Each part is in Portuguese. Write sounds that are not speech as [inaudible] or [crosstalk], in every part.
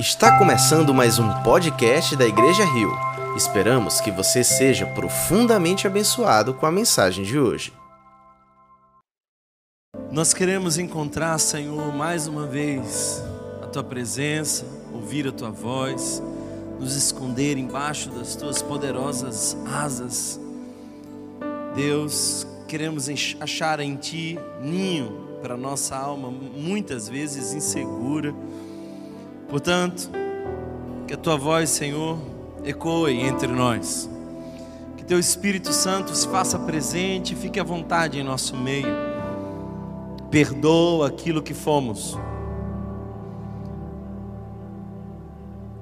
Está começando mais um podcast da Igreja Rio. Esperamos que você seja profundamente abençoado com a mensagem de hoje. Nós queremos encontrar, Senhor, mais uma vez a tua presença, ouvir a tua voz, nos esconder embaixo das tuas poderosas asas. Deus, queremos achar em ti ninho para nossa alma, muitas vezes insegura Portanto, que a tua voz, Senhor, ecoe entre nós. Que teu Espírito Santo se faça presente e fique à vontade em nosso meio. Perdoa aquilo que fomos.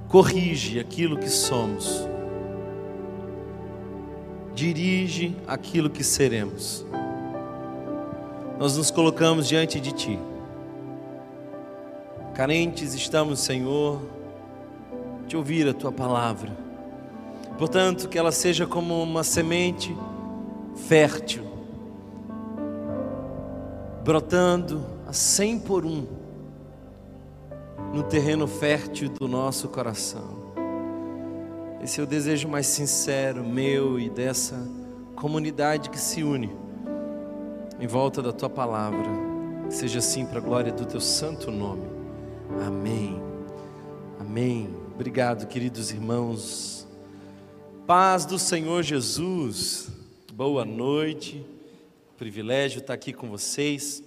Corrige aquilo que somos. Dirige aquilo que seremos. Nós nos colocamos diante de Ti. Carentes estamos, Senhor, de ouvir a tua palavra. Portanto, que ela seja como uma semente fértil, brotando a cem por um no terreno fértil do nosso coração. Esse é o desejo mais sincero meu e dessa comunidade que se une em volta da tua palavra. Seja assim para a glória do teu santo nome. Amém. Amém. Obrigado, queridos irmãos. Paz do Senhor Jesus. Boa noite. Privilégio estar aqui com vocês.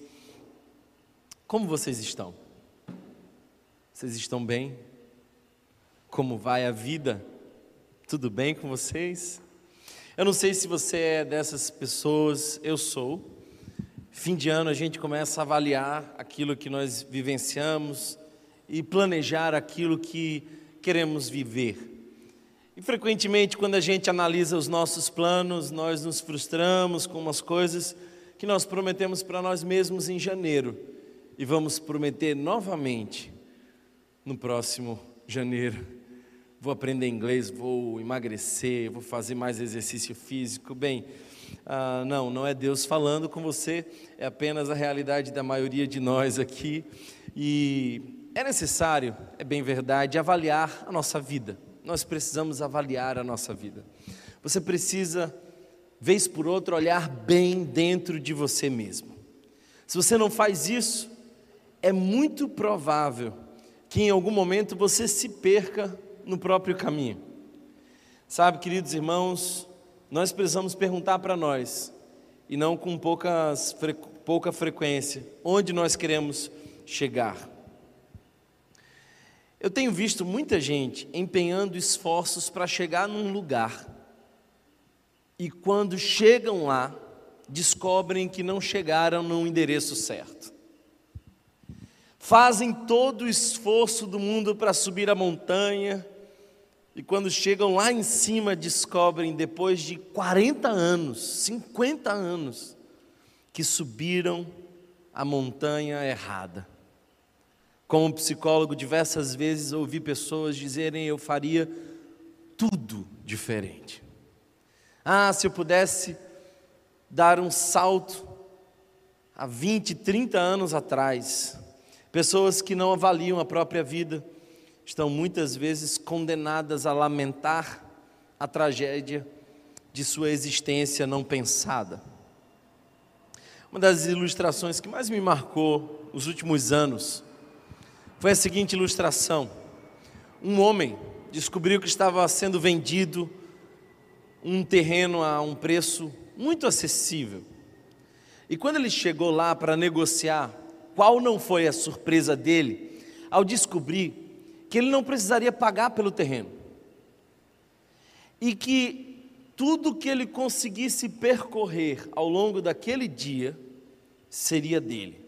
Como vocês estão? Vocês estão bem? Como vai a vida? Tudo bem com vocês? Eu não sei se você é dessas pessoas, eu sou. Fim de ano a gente começa a avaliar aquilo que nós vivenciamos, e planejar aquilo que queremos viver. E frequentemente, quando a gente analisa os nossos planos, nós nos frustramos com umas coisas que nós prometemos para nós mesmos em janeiro e vamos prometer novamente no próximo janeiro. Vou aprender inglês, vou emagrecer, vou fazer mais exercício físico. Bem, ah, não, não é Deus falando com você, é apenas a realidade da maioria de nós aqui. E é necessário, é bem verdade, avaliar a nossa vida. Nós precisamos avaliar a nossa vida. Você precisa, vez por outra, olhar bem dentro de você mesmo. Se você não faz isso, é muito provável que em algum momento você se perca no próprio caminho. Sabe, queridos irmãos, nós precisamos perguntar para nós, e não com poucas, pouca frequência, onde nós queremos chegar. Eu tenho visto muita gente empenhando esforços para chegar num lugar e quando chegam lá, descobrem que não chegaram no endereço certo. Fazem todo o esforço do mundo para subir a montanha e quando chegam lá em cima, descobrem, depois de 40 anos, 50 anos, que subiram a montanha errada. Como psicólogo, diversas vezes ouvi pessoas dizerem: eu faria tudo diferente. Ah, se eu pudesse dar um salto há 20, 30 anos atrás. Pessoas que não avaliam a própria vida estão muitas vezes condenadas a lamentar a tragédia de sua existência não pensada. Uma das ilustrações que mais me marcou nos últimos anos foi a seguinte ilustração: um homem descobriu que estava sendo vendido um terreno a um preço muito acessível. E quando ele chegou lá para negociar, qual não foi a surpresa dele ao descobrir que ele não precisaria pagar pelo terreno? E que tudo que ele conseguisse percorrer ao longo daquele dia seria dele.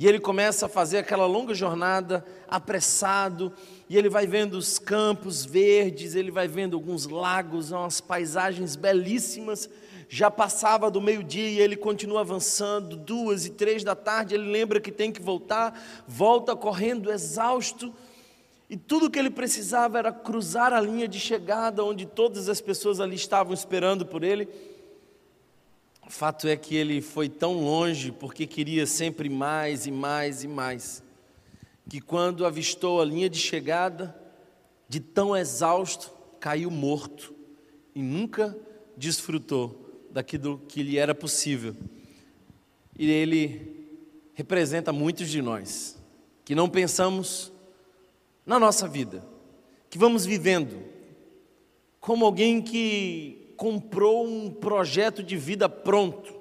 E ele começa a fazer aquela longa jornada apressado, e ele vai vendo os campos verdes, ele vai vendo alguns lagos, umas paisagens belíssimas. Já passava do meio-dia e ele continua avançando, duas e três da tarde. Ele lembra que tem que voltar, volta correndo exausto. E tudo que ele precisava era cruzar a linha de chegada, onde todas as pessoas ali estavam esperando por ele. O fato é que ele foi tão longe porque queria sempre mais e mais e mais, que, quando avistou a linha de chegada, de tão exausto, caiu morto e nunca desfrutou daquilo que lhe era possível. E ele representa muitos de nós que não pensamos na nossa vida, que vamos vivendo como alguém que comprou um projeto de vida pronto.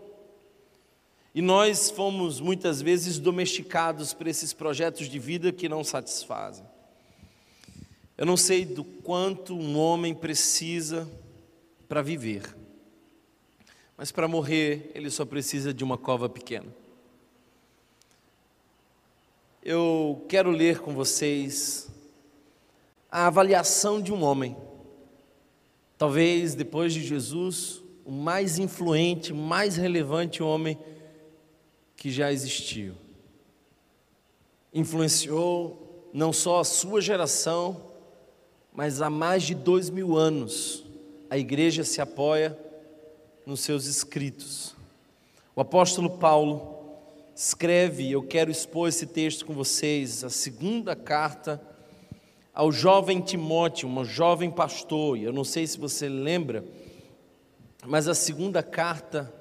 E nós fomos muitas vezes domesticados por esses projetos de vida que não satisfazem. Eu não sei do quanto um homem precisa para viver, mas para morrer ele só precisa de uma cova pequena. Eu quero ler com vocês a avaliação de um homem, talvez depois de Jesus, o mais influente, mais relevante homem que já existiu. Influenciou não só a sua geração, mas há mais de dois mil anos a igreja se apoia nos seus escritos. O apóstolo Paulo escreve, eu quero expor esse texto com vocês, a segunda carta ao jovem Timóteo, um jovem pastor, e eu não sei se você lembra, mas a segunda carta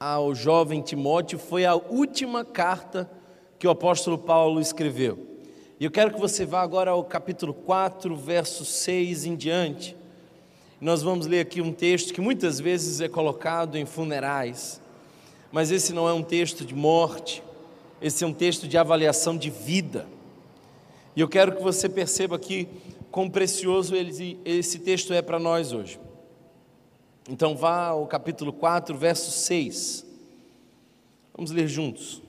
ao jovem Timóteo foi a última carta que o apóstolo Paulo escreveu. E eu quero que você vá agora ao capítulo 4, verso 6 em diante. Nós vamos ler aqui um texto que muitas vezes é colocado em funerais mas esse não é um texto de morte, esse é um texto de avaliação de vida. E eu quero que você perceba aqui quão precioso esse texto é para nós hoje. Então vá ao capítulo 4, verso 6. Vamos ler juntos.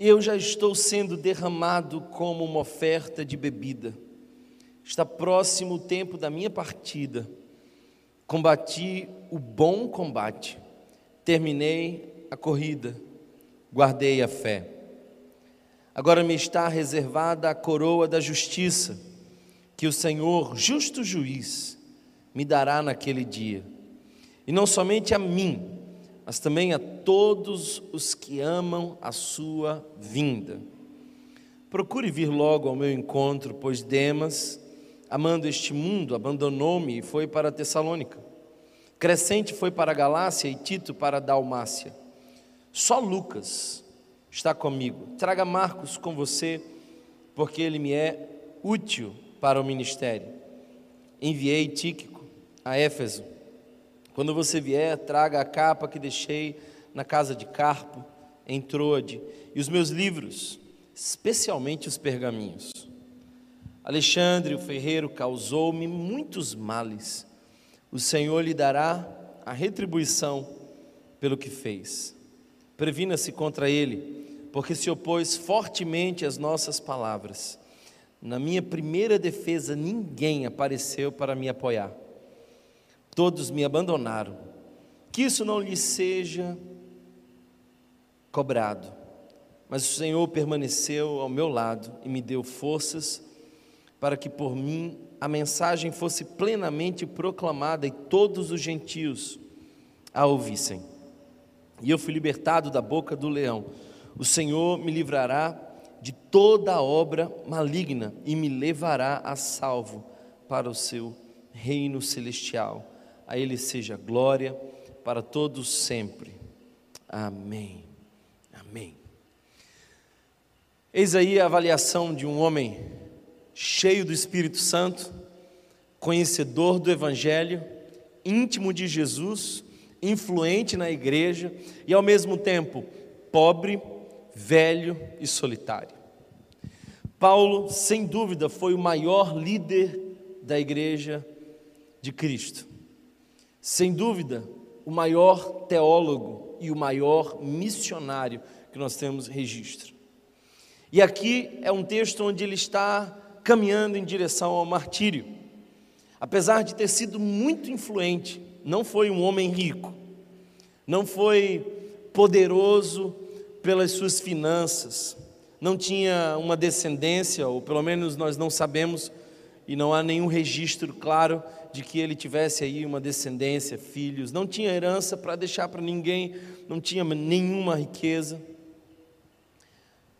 Eu já estou sendo derramado como uma oferta de bebida. Está próximo o tempo da minha partida. Combati o bom combate terminei a corrida, guardei a fé. Agora me está reservada a coroa da justiça, que o Senhor, justo juiz, me dará naquele dia. E não somente a mim, mas também a todos os que amam a sua vinda. Procure vir logo ao meu encontro, pois Demas, amando este mundo, abandonou-me e foi para Tessalônica. Crescente foi para Galácia e Tito para Dalmácia. Só Lucas está comigo. Traga Marcos com você, porque ele me é útil para o ministério. Enviei Tíquico a Éfeso. Quando você vier, traga a capa que deixei na casa de Carpo, em Troade, e os meus livros, especialmente os pergaminhos. Alexandre, o ferreiro, causou-me muitos males o Senhor lhe dará a retribuição pelo que fez. Previna-se contra ele, porque se opôs fortemente às nossas palavras. Na minha primeira defesa, ninguém apareceu para me apoiar. Todos me abandonaram. Que isso não lhe seja cobrado. Mas o Senhor permaneceu ao meu lado e me deu forças para que por mim a mensagem fosse plenamente proclamada e todos os gentios a ouvissem. E eu fui libertado da boca do leão. O Senhor me livrará de toda obra maligna e me levará a salvo para o seu reino celestial. A Ele seja glória para todos sempre. Amém. Amém. Eis aí a avaliação de um homem cheio do Espírito Santo, conhecedor do Evangelho, íntimo de Jesus, influente na igreja e ao mesmo tempo pobre, velho e solitário. Paulo, sem dúvida, foi o maior líder da igreja de Cristo. Sem dúvida, o maior teólogo e o maior missionário que nós temos registro. E aqui é um texto onde ele está caminhando em direção ao martírio. Apesar de ter sido muito influente, não foi um homem rico, não foi poderoso pelas suas finanças, não tinha uma descendência, ou pelo menos nós não sabemos, e não há nenhum registro claro de que ele tivesse aí uma descendência, filhos, não tinha herança para deixar para ninguém, não tinha nenhuma riqueza.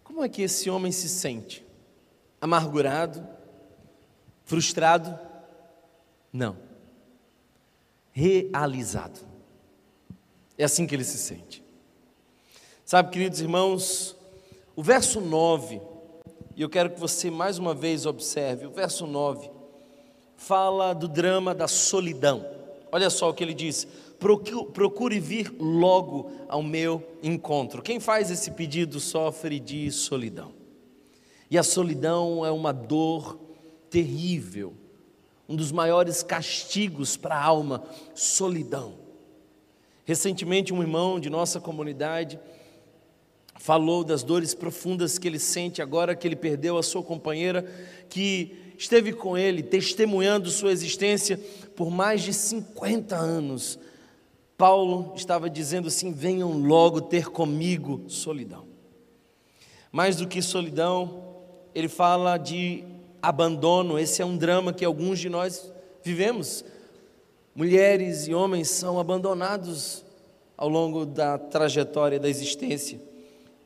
Como é que esse homem se sente? Amargurado? Frustrado? Não. Realizado. É assim que ele se sente. Sabe, queridos irmãos, o verso 9, e eu quero que você mais uma vez observe, o verso 9 fala do drama da solidão. Olha só o que ele diz: procure vir logo ao meu encontro. Quem faz esse pedido sofre de solidão. E a solidão é uma dor terrível, um dos maiores castigos para a alma, solidão. Recentemente, um irmão de nossa comunidade falou das dores profundas que ele sente agora que ele perdeu a sua companheira, que esteve com ele, testemunhando sua existência por mais de 50 anos. Paulo estava dizendo assim: venham logo ter comigo solidão. Mais do que solidão, ele fala de abandono. Esse é um drama que alguns de nós vivemos. Mulheres e homens são abandonados ao longo da trajetória da existência.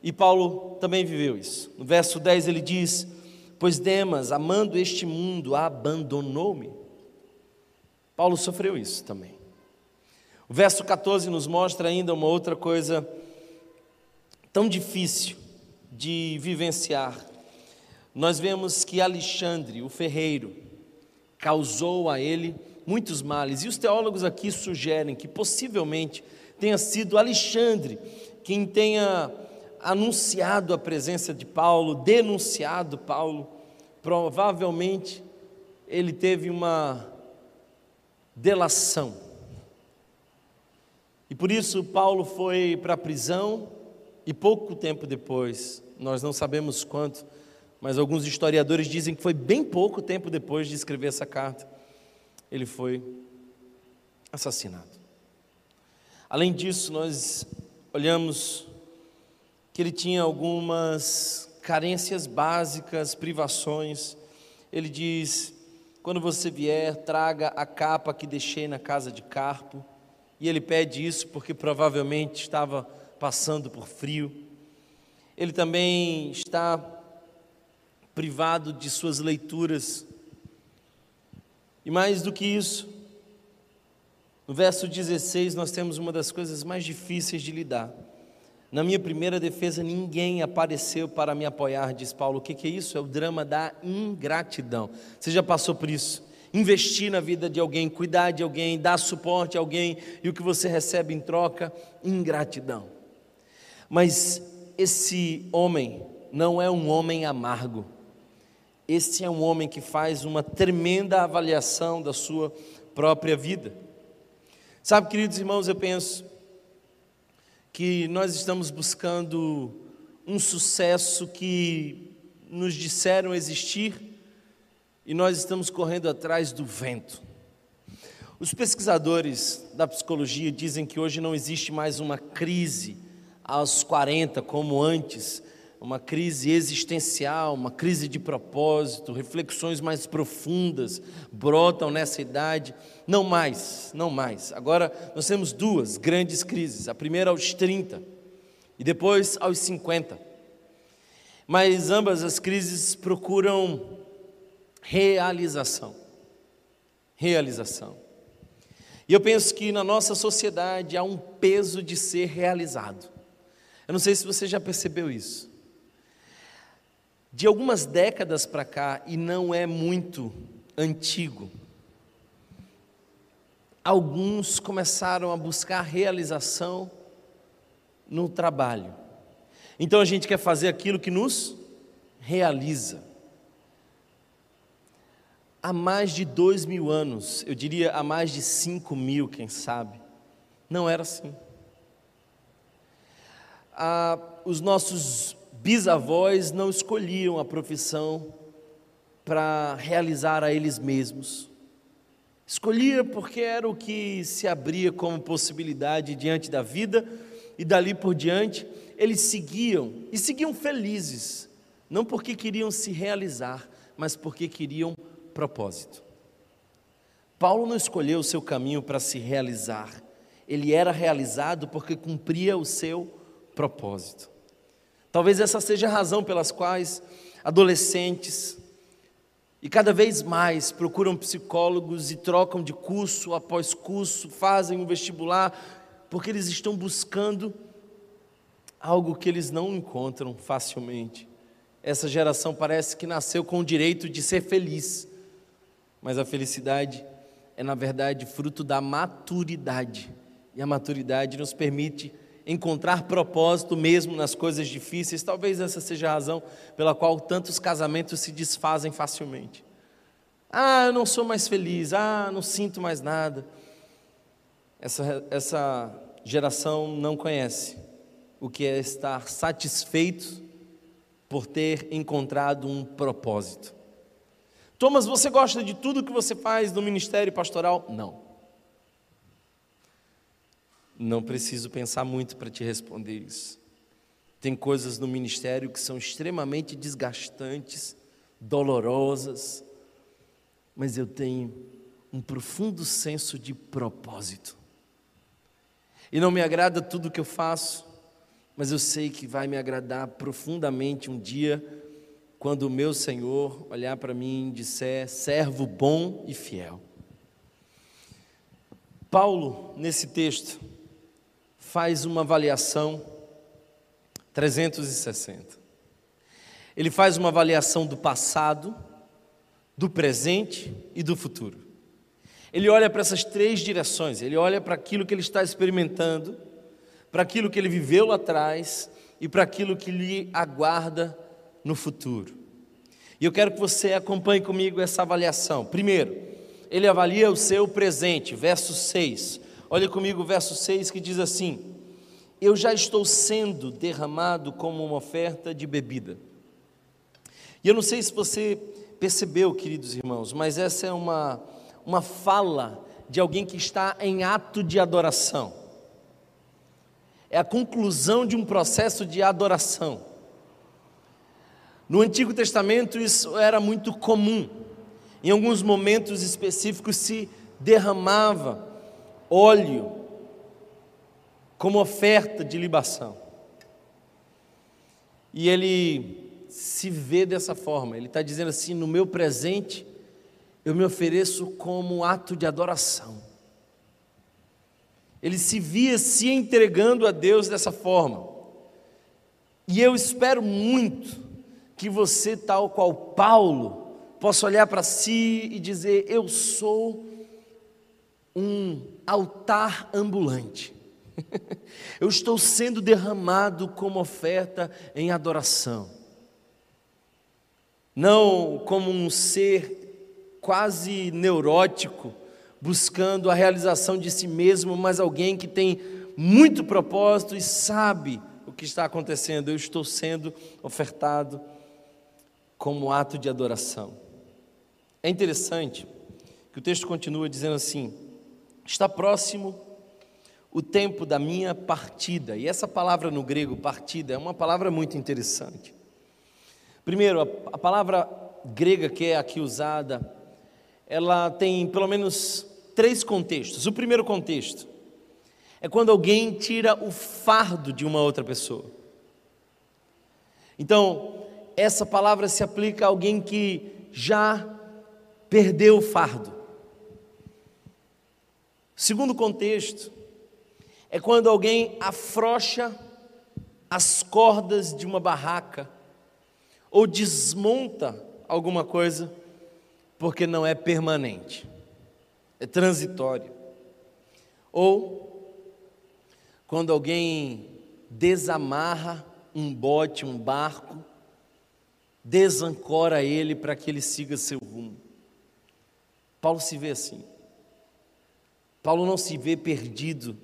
E Paulo também viveu isso. No verso 10 ele diz: Pois Demas, amando este mundo, abandonou-me. Paulo sofreu isso também. O verso 14 nos mostra ainda uma outra coisa tão difícil de vivenciar. Nós vemos que Alexandre, o ferreiro, causou a ele muitos males, e os teólogos aqui sugerem que possivelmente tenha sido Alexandre quem tenha anunciado a presença de Paulo, denunciado Paulo. Provavelmente ele teve uma delação e por isso Paulo foi para a prisão e pouco tempo depois, nós não sabemos quanto, mas alguns historiadores dizem que foi bem pouco tempo depois de escrever essa carta, ele foi assassinado. Além disso, nós olhamos que ele tinha algumas carências básicas, privações. Ele diz: quando você vier, traga a capa que deixei na casa de Carpo e ele pede isso porque provavelmente estava passando por frio. Ele também está privado de suas leituras. E mais do que isso, no verso 16 nós temos uma das coisas mais difíceis de lidar. Na minha primeira defesa, ninguém apareceu para me apoiar, diz Paulo. O que é isso? É o drama da ingratidão. Você já passou por isso? investir na vida de alguém, cuidar de alguém, dar suporte a alguém e o que você recebe em troca, ingratidão. Mas esse homem não é um homem amargo. Esse é um homem que faz uma tremenda avaliação da sua própria vida. Sabe, queridos irmãos, eu penso que nós estamos buscando um sucesso que nos disseram existir e nós estamos correndo atrás do vento. Os pesquisadores da psicologia dizem que hoje não existe mais uma crise aos 40 como antes, uma crise existencial, uma crise de propósito, reflexões mais profundas brotam nessa idade. Não mais, não mais. Agora nós temos duas grandes crises. A primeira aos 30 e depois aos 50. Mas ambas as crises procuram realização. Realização. E eu penso que na nossa sociedade há um peso de ser realizado. Eu não sei se você já percebeu isso. De algumas décadas para cá, e não é muito antigo, alguns começaram a buscar realização no trabalho. Então a gente quer fazer aquilo que nos realiza há mais de dois mil anos, eu diria há mais de cinco mil, quem sabe, não era assim. Ah, os nossos bisavós não escolhiam a profissão para realizar a eles mesmos. Escolhia porque era o que se abria como possibilidade diante da vida, e dali por diante eles seguiam, e seguiam felizes, não porque queriam se realizar, mas porque queriam propósito. Paulo não escolheu o seu caminho para se realizar, ele era realizado porque cumpria o seu propósito. Talvez essa seja a razão pelas quais adolescentes e cada vez mais procuram psicólogos e trocam de curso após curso, fazem um vestibular, porque eles estão buscando algo que eles não encontram facilmente. Essa geração parece que nasceu com o direito de ser feliz, mas a felicidade é, na verdade, fruto da maturidade, e a maturidade nos permite encontrar propósito mesmo nas coisas difíceis. Talvez essa seja a razão pela qual tantos casamentos se desfazem facilmente. Ah, eu não sou mais feliz. Ah, não sinto mais nada. Essa, essa geração não conhece o que é estar satisfeito por ter encontrado um propósito. Thomas, você gosta de tudo que você faz no ministério pastoral? Não. Não preciso pensar muito para te responder isso. Tem coisas no ministério que são extremamente desgastantes, dolorosas, mas eu tenho um profundo senso de propósito. E não me agrada tudo que eu faço, mas eu sei que vai me agradar profundamente um dia, quando o meu Senhor olhar para mim e disser: servo bom e fiel. Paulo, nesse texto, faz uma avaliação 360. Ele faz uma avaliação do passado, do presente e do futuro. Ele olha para essas três direções, ele olha para aquilo que ele está experimentando, para aquilo que ele viveu lá atrás e para aquilo que lhe aguarda no futuro. E eu quero que você acompanhe comigo essa avaliação. Primeiro, ele avalia o seu presente, verso 6. Olha comigo o verso 6 que diz assim: Eu já estou sendo derramado como uma oferta de bebida. E eu não sei se você percebeu, queridos irmãos, mas essa é uma, uma fala de alguém que está em ato de adoração. É a conclusão de um processo de adoração. No Antigo Testamento isso era muito comum. Em alguns momentos específicos se derramava óleo como oferta de libação. E ele se vê dessa forma, ele está dizendo assim: no meu presente, eu me ofereço como ato de adoração. Ele se via se entregando a Deus dessa forma. E eu espero muito que você, tal qual Paulo, possa olhar para si e dizer: Eu sou um altar ambulante. [laughs] Eu estou sendo derramado como oferta em adoração. Não como um ser quase neurótico, buscando a realização de si mesmo, mas alguém que tem muito propósito e sabe o que está acontecendo. Eu estou sendo ofertado como ato de adoração. É interessante que o texto continua dizendo assim: Está próximo o tempo da minha partida. E essa palavra no grego, partida, é uma palavra muito interessante. Primeiro, a, palavra grega que é aqui usada, ela tem pelo menos três contextos. O primeiro contexto é quando alguém tira o fardo de uma outra pessoa. Então, essa palavra se aplica a alguém que já perdeu o fardo. Segundo contexto, é quando alguém afrouxa as cordas de uma barraca ou desmonta alguma coisa porque não é permanente, é transitório. Ou quando alguém desamarra um bote, um barco, desancora ele para que ele siga seu rumo. Paulo se vê assim. Paulo não se vê perdido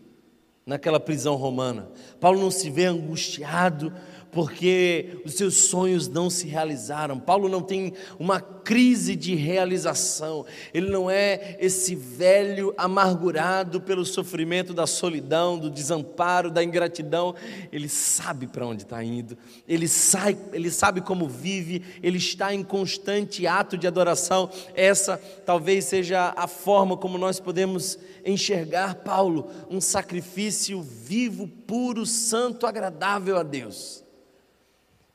naquela prisão romana. Paulo não se vê angustiado porque os seus sonhos não se realizaram. Paulo não tem uma crise de realização. Ele não é esse velho amargurado pelo sofrimento da solidão, do desamparo, da ingratidão. Ele sabe para onde está indo. Ele sai, ele sabe como vive. Ele está em constante ato de adoração. Essa talvez seja a forma como nós podemos enxergar Paulo, um sacrifício vivo, puro, santo, agradável a Deus.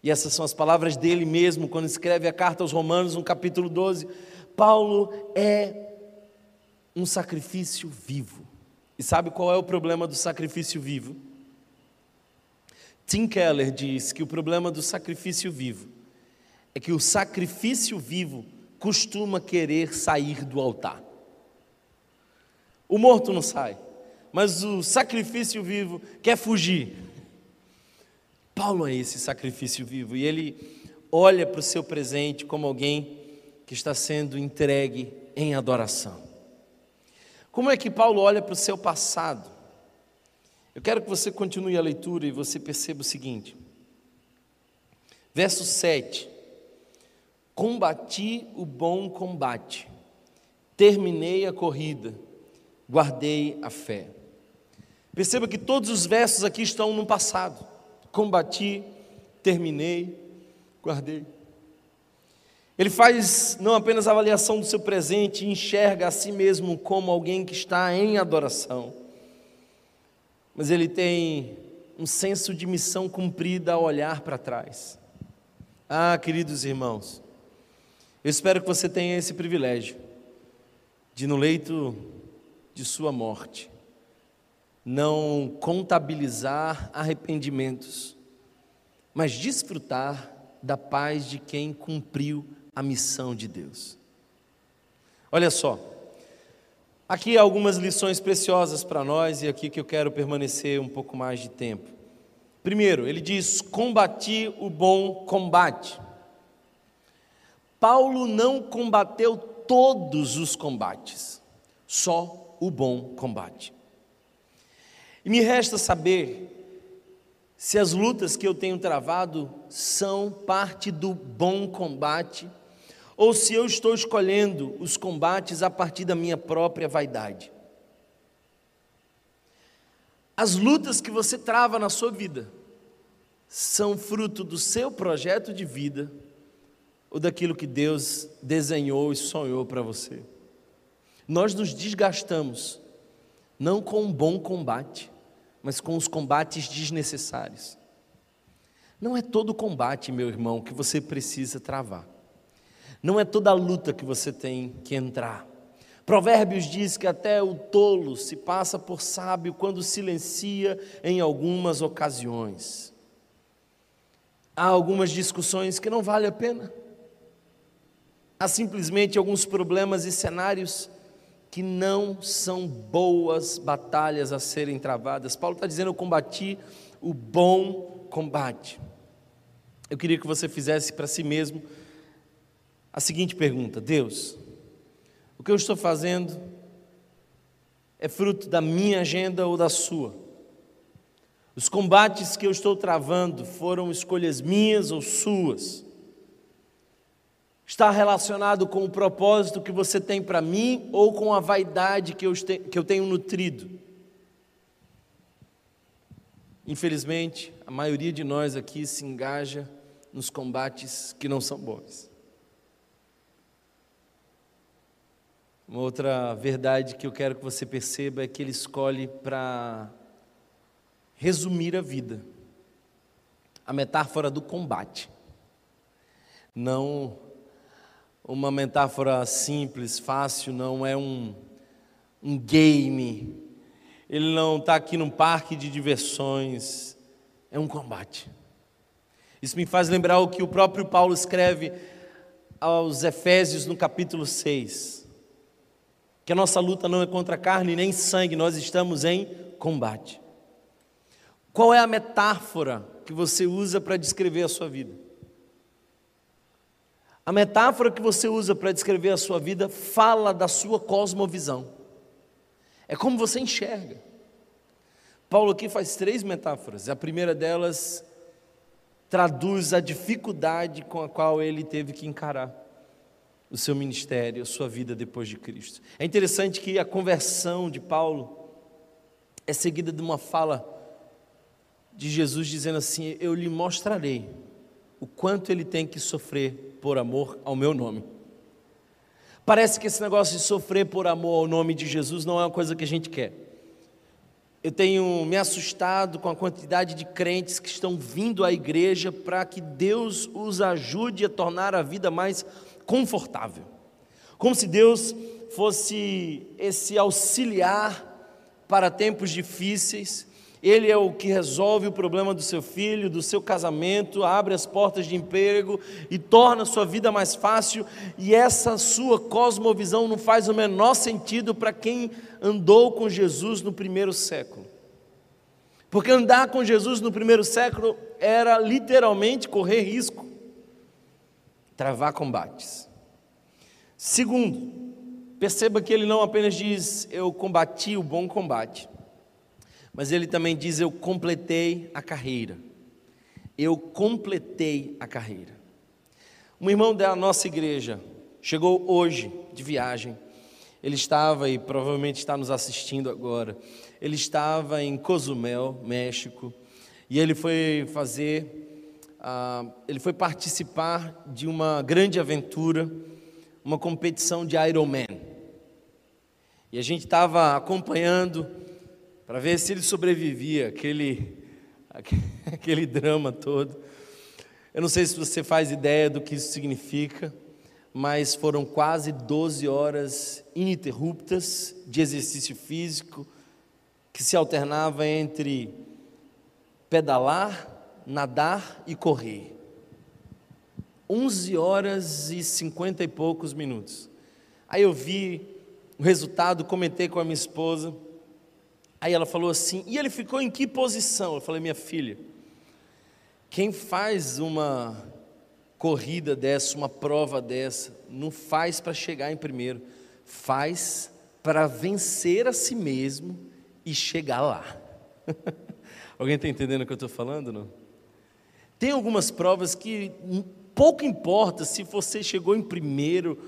E essas são as palavras dele mesmo quando escreve a carta aos Romanos, no capítulo 12. Paulo é um sacrifício vivo. E sabe qual é o problema do sacrifício vivo? Tim Keller diz que o problema do sacrifício vivo é que o sacrifício vivo costuma querer sair do altar. O morto não sai, mas o sacrifício vivo quer fugir. Paulo é esse sacrifício vivo e ele olha para o seu presente como alguém que está sendo entregue em adoração. Como é que Paulo olha para o seu passado? Eu quero que você continue a leitura e você perceba o seguinte. Verso 7. Combati o bom combate, terminei a corrida, guardei a fé. Perceba que todos os versos aqui estão no passado. Combati, terminei, guardei. Ele faz não apenas avaliação do seu presente, enxerga a si mesmo como alguém que está em adoração, mas ele tem um senso de missão cumprida ao olhar para trás. Ah, queridos irmãos, eu espero que você tenha esse privilégio de, no leito de sua morte, não contabilizar arrependimentos, mas desfrutar da paz de quem cumpriu a missão de Deus. Olha só, aqui algumas lições preciosas para nós e aqui que eu quero permanecer um pouco mais de tempo. Primeiro, ele diz: combati o bom combate. Paulo não combateu todos os combates, só o bom combate. E me resta saber se as lutas que eu tenho travado são parte do bom combate ou se eu estou escolhendo os combates a partir da minha própria vaidade. As lutas que você trava na sua vida são fruto do seu projeto de vida ou daquilo que Deus desenhou e sonhou para você. Nós nos desgastamos, não com um bom combate, mas com os combates desnecessários. Não é todo combate, meu irmão, que você precisa travar. Não é toda luta que você tem que entrar. Provérbios diz que até o tolo se passa por sábio quando silencia em algumas ocasiões. Há algumas discussões que não vale a pena. Há simplesmente alguns problemas e cenários que não são boas batalhas a serem travadas. Paulo está dizendo: Eu combati o bom combate. Eu queria que você fizesse para si mesmo a seguinte pergunta: Deus, o que eu estou fazendo é fruto da minha agenda ou da sua? Os combates que eu estou travando foram escolhas minhas ou suas? Está relacionado com o propósito que você tem para mim ou com a vaidade que eu, que eu tenho nutrido? Infelizmente, a maioria de nós aqui se engaja nos combates que não são bons. Uma outra verdade que eu quero que você perceba é que ele escolhe para resumir a vida a metáfora do combate. Não uma metáfora simples, fácil, não é um, um game. Ele não está aqui num parque de diversões, é um combate. Isso me faz lembrar o que o próprio Paulo escreve aos Efésios no capítulo 6 que a nossa luta não é contra carne nem sangue, nós estamos em combate. Qual é a metáfora que você usa para descrever a sua vida? A metáfora que você usa para descrever a sua vida fala da sua cosmovisão. É como você enxerga. Paulo aqui faz três metáforas. A primeira delas traduz a dificuldade com a qual ele teve que encarar o seu ministério, a sua vida depois de Cristo. É interessante que a conversão de Paulo é seguida de uma fala de Jesus dizendo assim: Eu lhe mostrarei o quanto ele tem que sofrer por amor ao meu nome. Parece que esse negócio de sofrer por amor ao nome de Jesus não é uma coisa que a gente quer. Eu tenho me assustado com a quantidade de crentes que estão vindo à igreja para que Deus os ajude a tornar a vida mais confortável. Como se Deus fosse esse auxiliar para tempos difíceis, ele é o que resolve o problema do seu filho, do seu casamento, abre as portas de emprego e torna a sua vida mais fácil. E essa sua cosmovisão não faz o menor sentido para quem andou com Jesus no primeiro século. Porque andar com Jesus no primeiro século era literalmente correr risco, travar combates. Segundo, perceba que ele não apenas diz eu combati o bom combate mas ele também diz: Eu completei a carreira. Eu completei a carreira. Um irmão da nossa igreja chegou hoje de viagem. Ele estava e provavelmente está nos assistindo agora. Ele estava em Cozumel, México, e ele foi fazer, uh, ele foi participar de uma grande aventura, uma competição de Ironman. E a gente estava acompanhando para ver se ele sobrevivia aquele, [laughs] aquele drama todo. Eu não sei se você faz ideia do que isso significa, mas foram quase 12 horas ininterruptas de exercício físico que se alternava entre pedalar, nadar e correr. 11 horas e 50 e poucos minutos. Aí eu vi o resultado, comentei com a minha esposa. Aí ela falou assim: e ele ficou em que posição? Eu falei: minha filha, quem faz uma corrida dessa, uma prova dessa, não faz para chegar em primeiro, faz para vencer a si mesmo e chegar lá. [laughs] Alguém está entendendo o que eu estou falando? Não? Tem algumas provas que pouco importa se você chegou em primeiro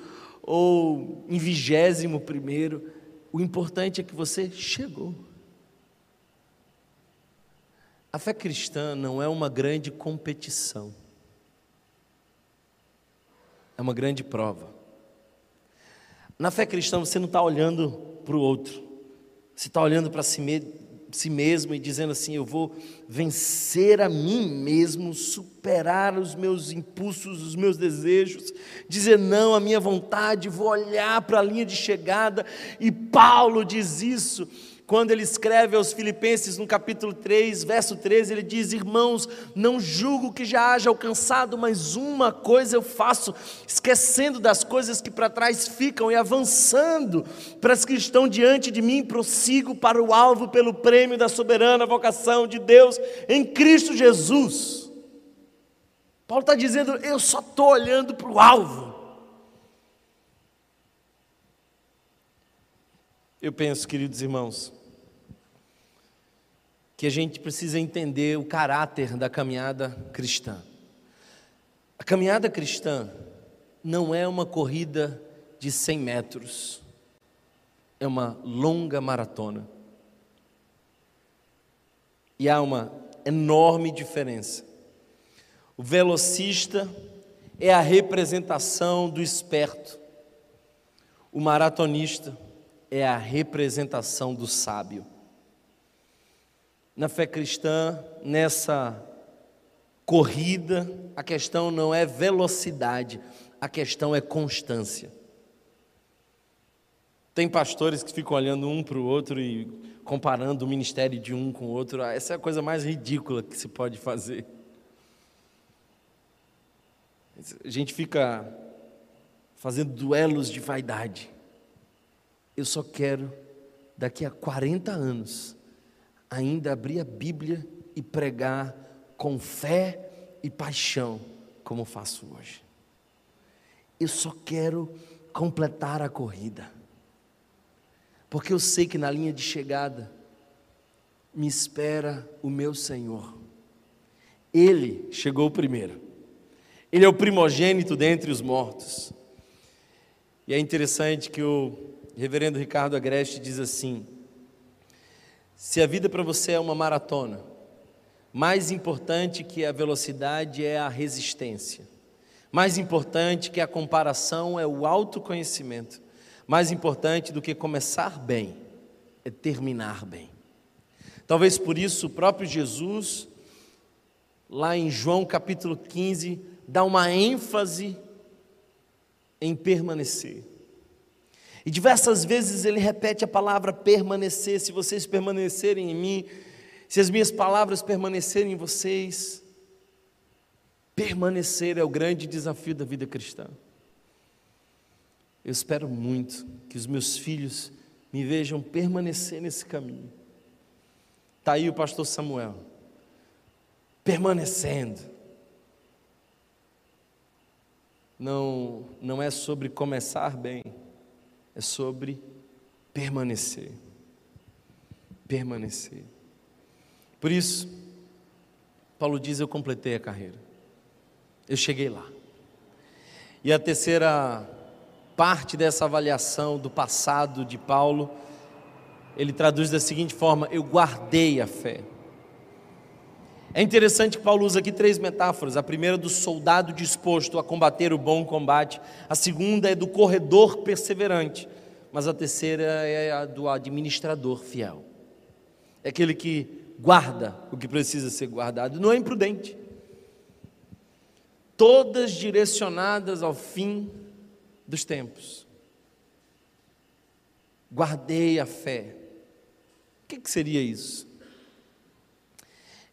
ou em vigésimo primeiro, o importante é que você chegou. A fé cristã não é uma grande competição, é uma grande prova. Na fé cristã você não está olhando para o outro, você está olhando para si, me si mesmo e dizendo assim: eu vou vencer a mim mesmo, superar os meus impulsos, os meus desejos, dizer não à minha vontade, vou olhar para a linha de chegada, e Paulo diz isso quando ele escreve aos Filipenses no capítulo 3, verso 13, ele diz: Irmãos, não julgo que já haja alcançado, mas uma coisa eu faço, esquecendo das coisas que para trás ficam e avançando para as que estão diante de mim, prossigo para o alvo pelo prêmio da soberana vocação de Deus em Cristo Jesus. Paulo está dizendo: Eu só estou olhando para o alvo. Eu penso, queridos irmãos, que a gente precisa entender o caráter da caminhada cristã. A caminhada cristã não é uma corrida de 100 metros, é uma longa maratona. E há uma enorme diferença. O velocista é a representação do esperto, o maratonista é a representação do sábio na fé cristã, nessa corrida, a questão não é velocidade, a questão é constância. Tem pastores que ficam olhando um para o outro e comparando o ministério de um com o outro. Ah, essa é a coisa mais ridícula que se pode fazer. A gente fica fazendo duelos de vaidade. Eu só quero, daqui a 40 anos, ainda abrir a Bíblia e pregar com fé e paixão, como faço hoje. Eu só quero completar a corrida, porque eu sei que na linha de chegada me espera o meu Senhor. Ele chegou primeiro, ele é o primogênito dentre os mortos. E é interessante que o reverendo Ricardo Agreste diz assim: se a vida para você é uma maratona, mais importante que a velocidade é a resistência. Mais importante que a comparação é o autoconhecimento. Mais importante do que começar bem é terminar bem. Talvez por isso o próprio Jesus, lá em João capítulo 15, dá uma ênfase em permanecer. E diversas vezes ele repete a palavra permanecer. Se vocês permanecerem em mim, se as minhas palavras permanecerem em vocês, permanecer é o grande desafio da vida cristã. Eu espero muito que os meus filhos me vejam permanecer nesse caminho. Está aí o pastor Samuel, permanecendo. Não, não é sobre começar bem, é sobre permanecer. Permanecer. Por isso, Paulo diz: Eu completei a carreira, eu cheguei lá. E a terceira parte dessa avaliação do passado de Paulo, ele traduz da seguinte forma: Eu guardei a fé. É interessante que Paulo usa aqui três metáforas. A primeira do soldado disposto a combater o bom combate, a segunda é do corredor perseverante, mas a terceira é a do administrador fiel. É aquele que guarda o que precisa ser guardado, não é imprudente. Todas direcionadas ao fim dos tempos. Guardei a fé. O que, que seria isso?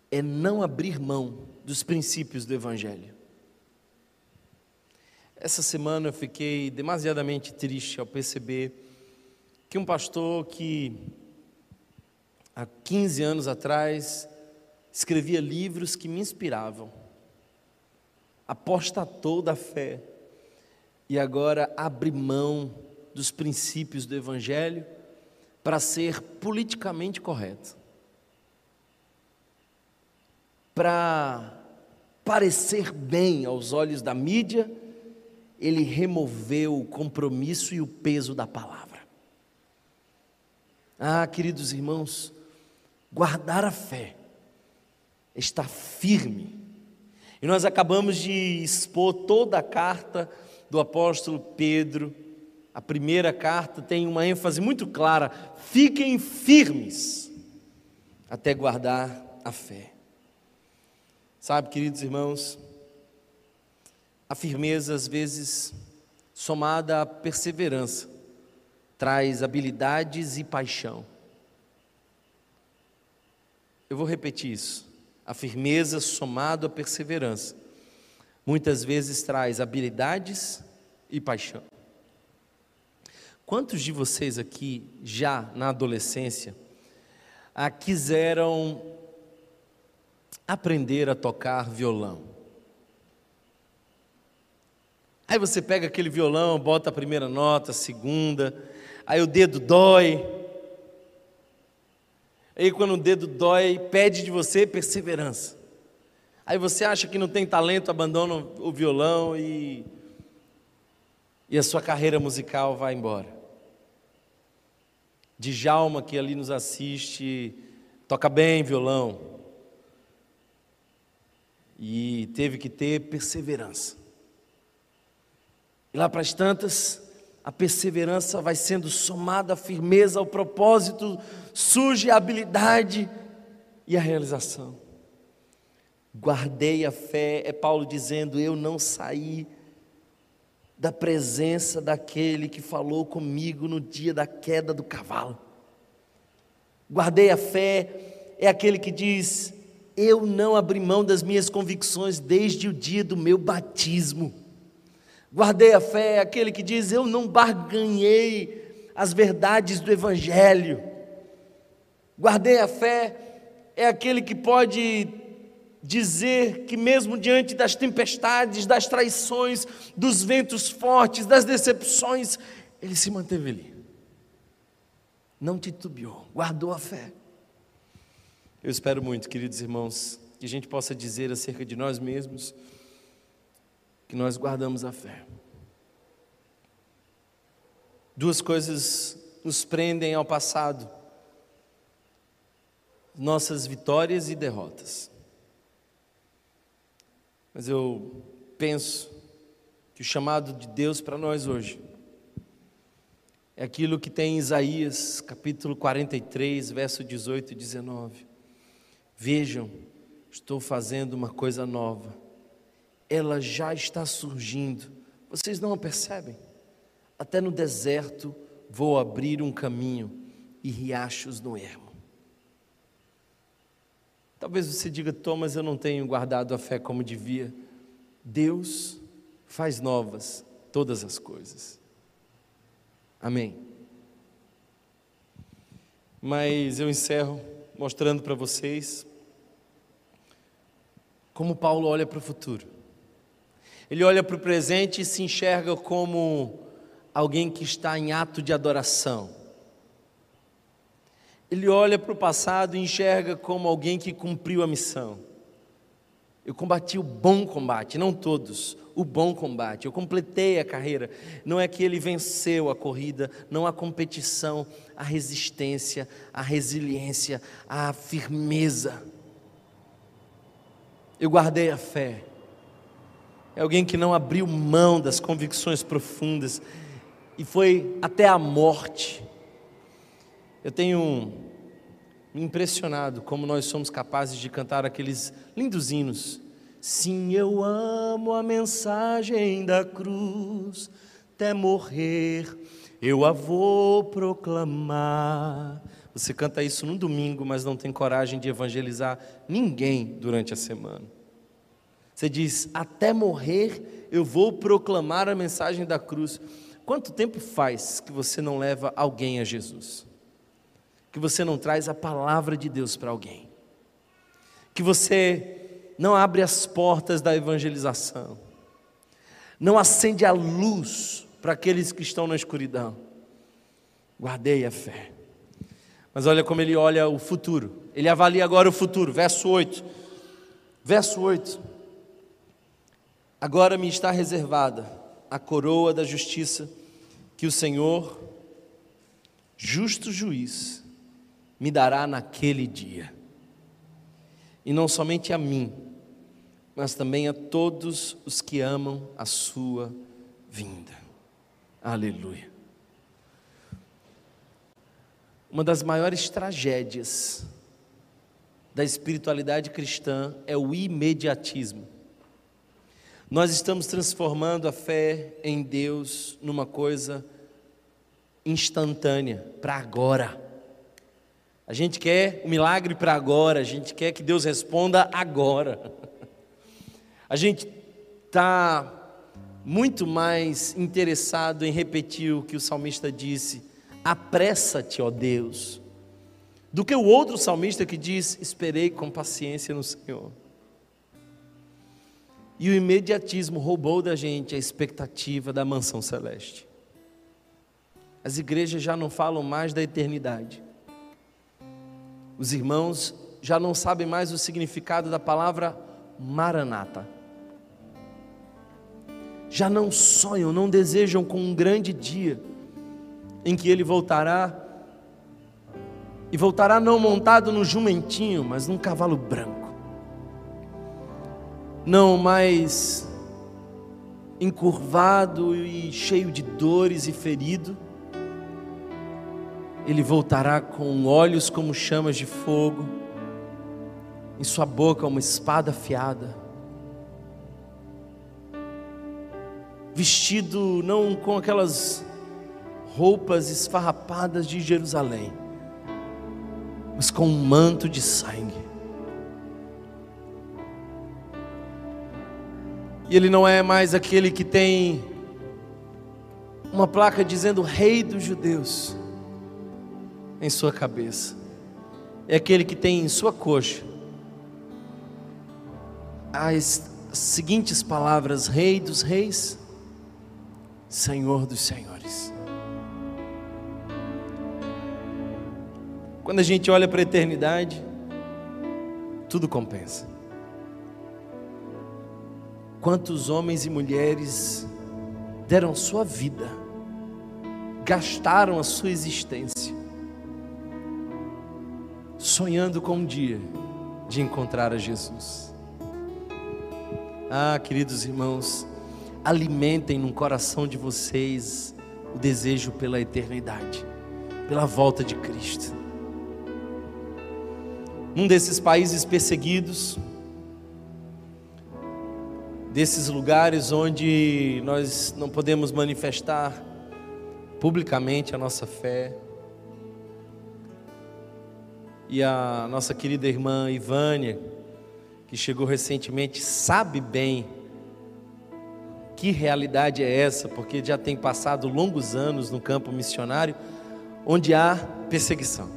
É não abrir mão dos princípios do Evangelho. Essa semana eu fiquei demasiadamente triste ao perceber que um pastor que há 15 anos atrás escrevia livros que me inspiravam, apostatou da fé, e agora abre mão dos princípios do Evangelho para ser politicamente correto, para parecer bem aos olhos da mídia, ele removeu o compromisso e o peso da palavra. Ah, queridos irmãos, guardar a fé, estar firme. E nós acabamos de expor toda a carta do apóstolo Pedro, a primeira carta tem uma ênfase muito clara: fiquem firmes até guardar a fé. Sabe, queridos irmãos, a firmeza, às vezes, somada à perseverança, traz habilidades e paixão. Eu vou repetir isso. A firmeza somada à perseverança muitas vezes traz habilidades e paixão. Quantos de vocês aqui, já na adolescência, ah, quiseram aprender a tocar violão? Aí você pega aquele violão, bota a primeira nota, a segunda, aí o dedo dói. Aí quando o dedo dói, pede de você perseverança. Aí você acha que não tem talento, abandona o violão e, e a sua carreira musical vai embora. Djalma, que ali nos assiste, toca bem violão. E teve que ter perseverança. E lá para as tantas, a perseverança vai sendo somada à firmeza, ao propósito, surge a habilidade e a realização. Guardei a fé, é Paulo dizendo: Eu não saí da presença daquele que falou comigo no dia da queda do cavalo. Guardei a fé, é aquele que diz: Eu não abri mão das minhas convicções desde o dia do meu batismo. Guardei a fé, aquele que diz: Eu não barganhei as verdades do Evangelho. Guardei a fé, é aquele que pode dizer que, mesmo diante das tempestades, das traições, dos ventos fortes, das decepções, ele se manteve ali. Não titubeou, guardou a fé. Eu espero muito, queridos irmãos, que a gente possa dizer acerca de nós mesmos que nós guardamos a fé. Duas coisas nos prendem ao passado: nossas vitórias e derrotas. Mas eu penso que o chamado de Deus para nós hoje É aquilo que tem em Isaías, capítulo 43, verso 18 e 19. Vejam, estou fazendo uma coisa nova. Ela já está surgindo. Vocês não a percebem? Até no deserto vou abrir um caminho e riachos no ermo. Talvez você diga, Thomas, eu não tenho guardado a fé como devia. Deus faz novas todas as coisas. Amém. Mas eu encerro mostrando para vocês como Paulo olha para o futuro. Ele olha para o presente e se enxerga como alguém que está em ato de adoração. Ele olha para o passado e enxerga como alguém que cumpriu a missão. Eu combati o bom combate, não todos, o bom combate. Eu completei a carreira. Não é que ele venceu a corrida, não a competição, a resistência, a resiliência, a firmeza. Eu guardei a fé. É alguém que não abriu mão das convicções profundas e foi até a morte. Eu tenho me impressionado como nós somos capazes de cantar aqueles lindos hinos Sim, eu amo a mensagem da cruz, até morrer eu a vou proclamar. Você canta isso no domingo, mas não tem coragem de evangelizar ninguém durante a semana. Você diz: até morrer eu vou proclamar a mensagem da cruz. Quanto tempo faz que você não leva alguém a Jesus? Que você não traz a palavra de Deus para alguém? Que você não abre as portas da evangelização, não acende a luz para aqueles que estão na escuridão. Guardei a fé. Mas olha como ele olha o futuro. Ele avalia agora o futuro. Verso 8. Verso 8. Agora me está reservada a coroa da justiça que o Senhor, justo juiz, me dará naquele dia. E não somente a mim, mas também a todos os que amam a sua vinda. Aleluia. Uma das maiores tragédias da espiritualidade cristã é o imediatismo. Nós estamos transformando a fé em Deus numa coisa instantânea, para agora. A gente quer o milagre para agora, a gente quer que Deus responda agora. [laughs] A gente está muito mais interessado em repetir o que o salmista disse: apressa-te, ó Deus, do que o outro salmista que diz: esperei com paciência no Senhor. E o imediatismo roubou da gente a expectativa da mansão celeste. As igrejas já não falam mais da eternidade. Os irmãos já não sabem mais o significado da palavra maranata já não sonham, não desejam com um grande dia em que ele voltará e voltará não montado no jumentinho, mas num cavalo branco. Não mais encurvado e cheio de dores e ferido. Ele voltará com olhos como chamas de fogo, em sua boca uma espada afiada vestido não com aquelas roupas esfarrapadas de Jerusalém, mas com um manto de sangue. E ele não é mais aquele que tem uma placa dizendo Rei dos Judeus em sua cabeça. É aquele que tem em sua coxa as seguintes palavras: Rei dos Reis Senhor dos Senhores. Quando a gente olha para a eternidade, tudo compensa. Quantos homens e mulheres deram sua vida, gastaram a sua existência, sonhando com um dia de encontrar a Jesus. Ah, queridos irmãos, alimentem no coração de vocês o desejo pela eternidade, pela volta de Cristo. Num desses países perseguidos, desses lugares onde nós não podemos manifestar publicamente a nossa fé. E a nossa querida irmã Ivânia, que chegou recentemente, sabe bem que realidade é essa, porque já tem passado longos anos no campo missionário, onde há perseguição.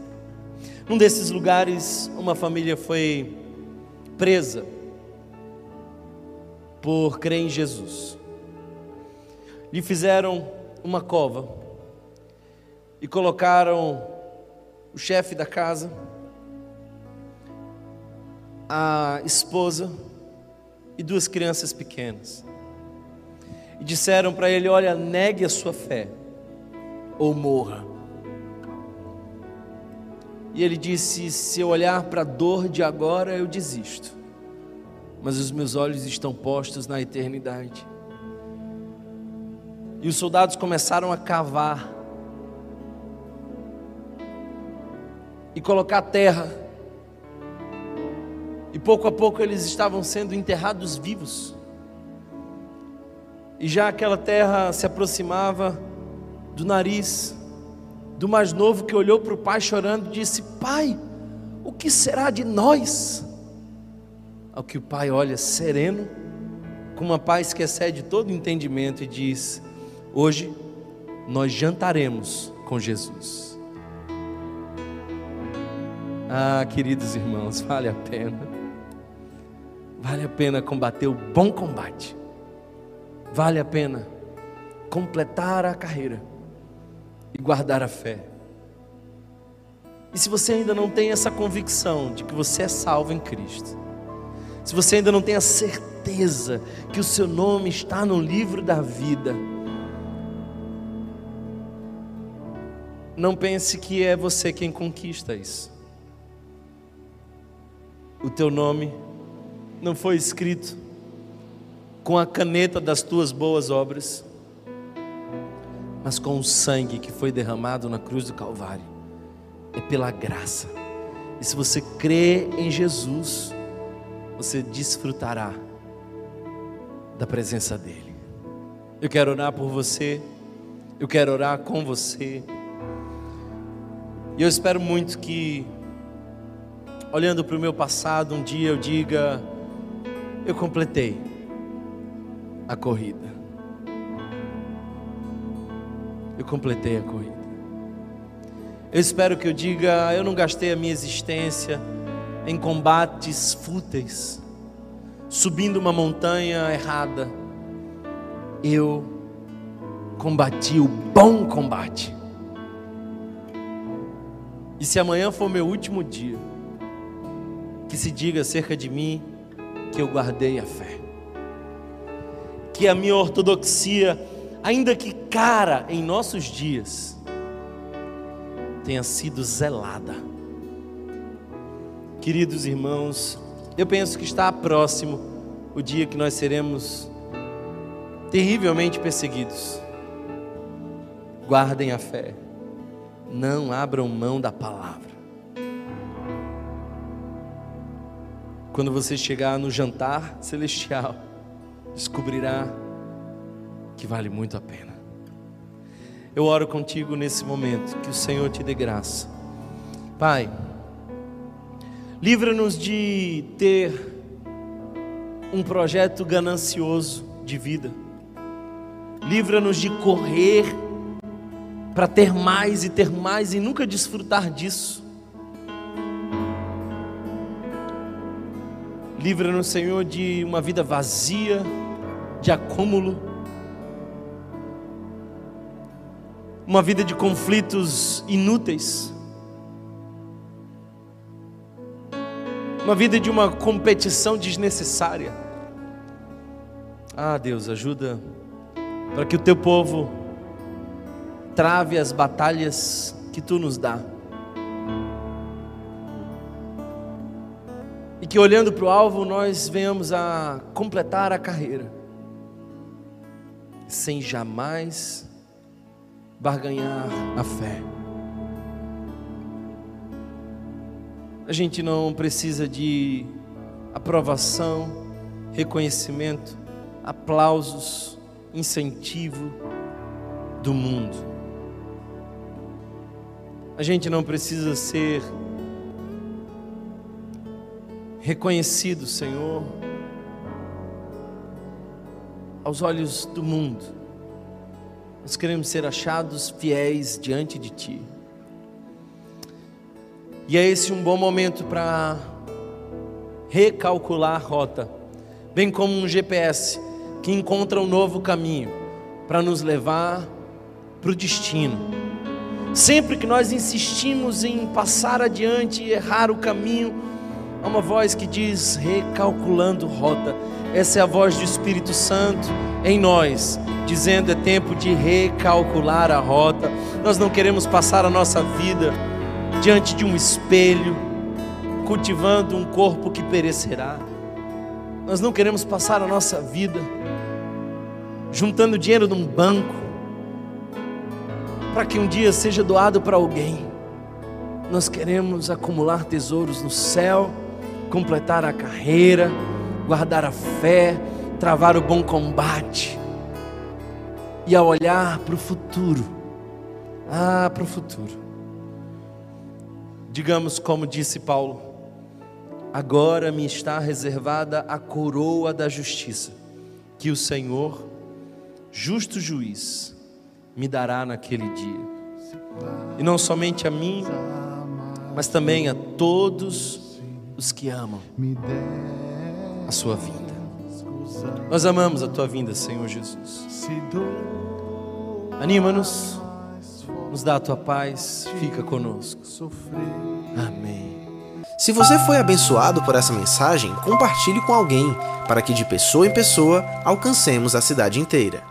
Num desses lugares, uma família foi presa por crer em Jesus. Lhe fizeram uma cova e colocaram o chefe da casa, a esposa e duas crianças pequenas. E disseram para ele: Olha, negue a sua fé ou morra. E ele disse: Se eu olhar para a dor de agora, eu desisto mas os meus olhos estão postos na eternidade. E os soldados começaram a cavar e colocar terra. E pouco a pouco eles estavam sendo enterrados vivos. E já aquela terra se aproximava do nariz do mais novo que olhou para o pai chorando e disse: Pai, o que será de nós? ao que o pai olha sereno, com uma paz que excede todo entendimento e diz: Hoje nós jantaremos com Jesus. Ah, queridos irmãos, vale a pena. Vale a pena combater o bom combate. Vale a pena completar a carreira e guardar a fé. E se você ainda não tem essa convicção de que você é salvo em Cristo, se você ainda não tem a certeza que o seu nome está no livro da vida, não pense que é você quem conquista isso. O teu nome não foi escrito com a caneta das tuas boas obras, mas com o sangue que foi derramado na cruz do Calvário. É pela graça. E se você crê em Jesus, você desfrutará da presença dEle. Eu quero orar por você, eu quero orar com você, e eu espero muito que, olhando para o meu passado, um dia eu diga: eu completei a corrida. Eu completei a corrida. Eu espero que eu diga: eu não gastei a minha existência em combates fúteis, subindo uma montanha errada. Eu combati o bom combate. E se amanhã for meu último dia, que se diga acerca de mim que eu guardei a fé. Que a minha ortodoxia, ainda que cara em nossos dias, tenha sido zelada Queridos irmãos, eu penso que está próximo o dia que nós seremos terrivelmente perseguidos. Guardem a fé, não abram mão da palavra. Quando você chegar no jantar celestial, descobrirá que vale muito a pena. Eu oro contigo nesse momento, que o Senhor te dê graça. Pai, Livra-nos de ter um projeto ganancioso de vida. Livra-nos de correr para ter mais e ter mais e nunca desfrutar disso. Livra-nos, Senhor, de uma vida vazia, de acúmulo, uma vida de conflitos inúteis. uma vida de uma competição desnecessária. Ah, Deus, ajuda para que o teu povo trave as batalhas que tu nos dá. Que olhando para o alvo nós venhamos a completar a carreira, sem jamais barganhar a fé. A gente não precisa de aprovação, reconhecimento, aplausos, incentivo do mundo. A gente não precisa ser reconhecido, Senhor, aos olhos do mundo. Nós queremos ser achados fiéis diante de Ti. E é esse um bom momento para recalcular a rota, bem como um GPS que encontra um novo caminho para nos levar para o destino. Sempre que nós insistimos em passar adiante e errar o caminho, há uma voz que diz recalculando rota. Essa é a voz do Espírito Santo em nós, dizendo é tempo de recalcular a rota. Nós não queremos passar a nossa vida diante de um espelho, cultivando um corpo que perecerá. Nós não queremos passar a nossa vida juntando dinheiro num banco para que um dia seja doado para alguém. Nós queremos acumular tesouros no céu, completar a carreira, guardar a fé, travar o bom combate. E a olhar para o futuro, ah, para o futuro. Digamos como disse Paulo: agora me está reservada a coroa da justiça, que o Senhor, justo juiz, me dará naquele dia. E não somente a mim, mas também a todos os que amam a sua vinda. Nós amamos a tua vinda, Senhor Jesus. Anima-nos, nos dá a tua paz, fica conosco. Amém. Se você foi abençoado por essa mensagem, compartilhe com alguém, para que de pessoa em pessoa alcancemos a cidade inteira.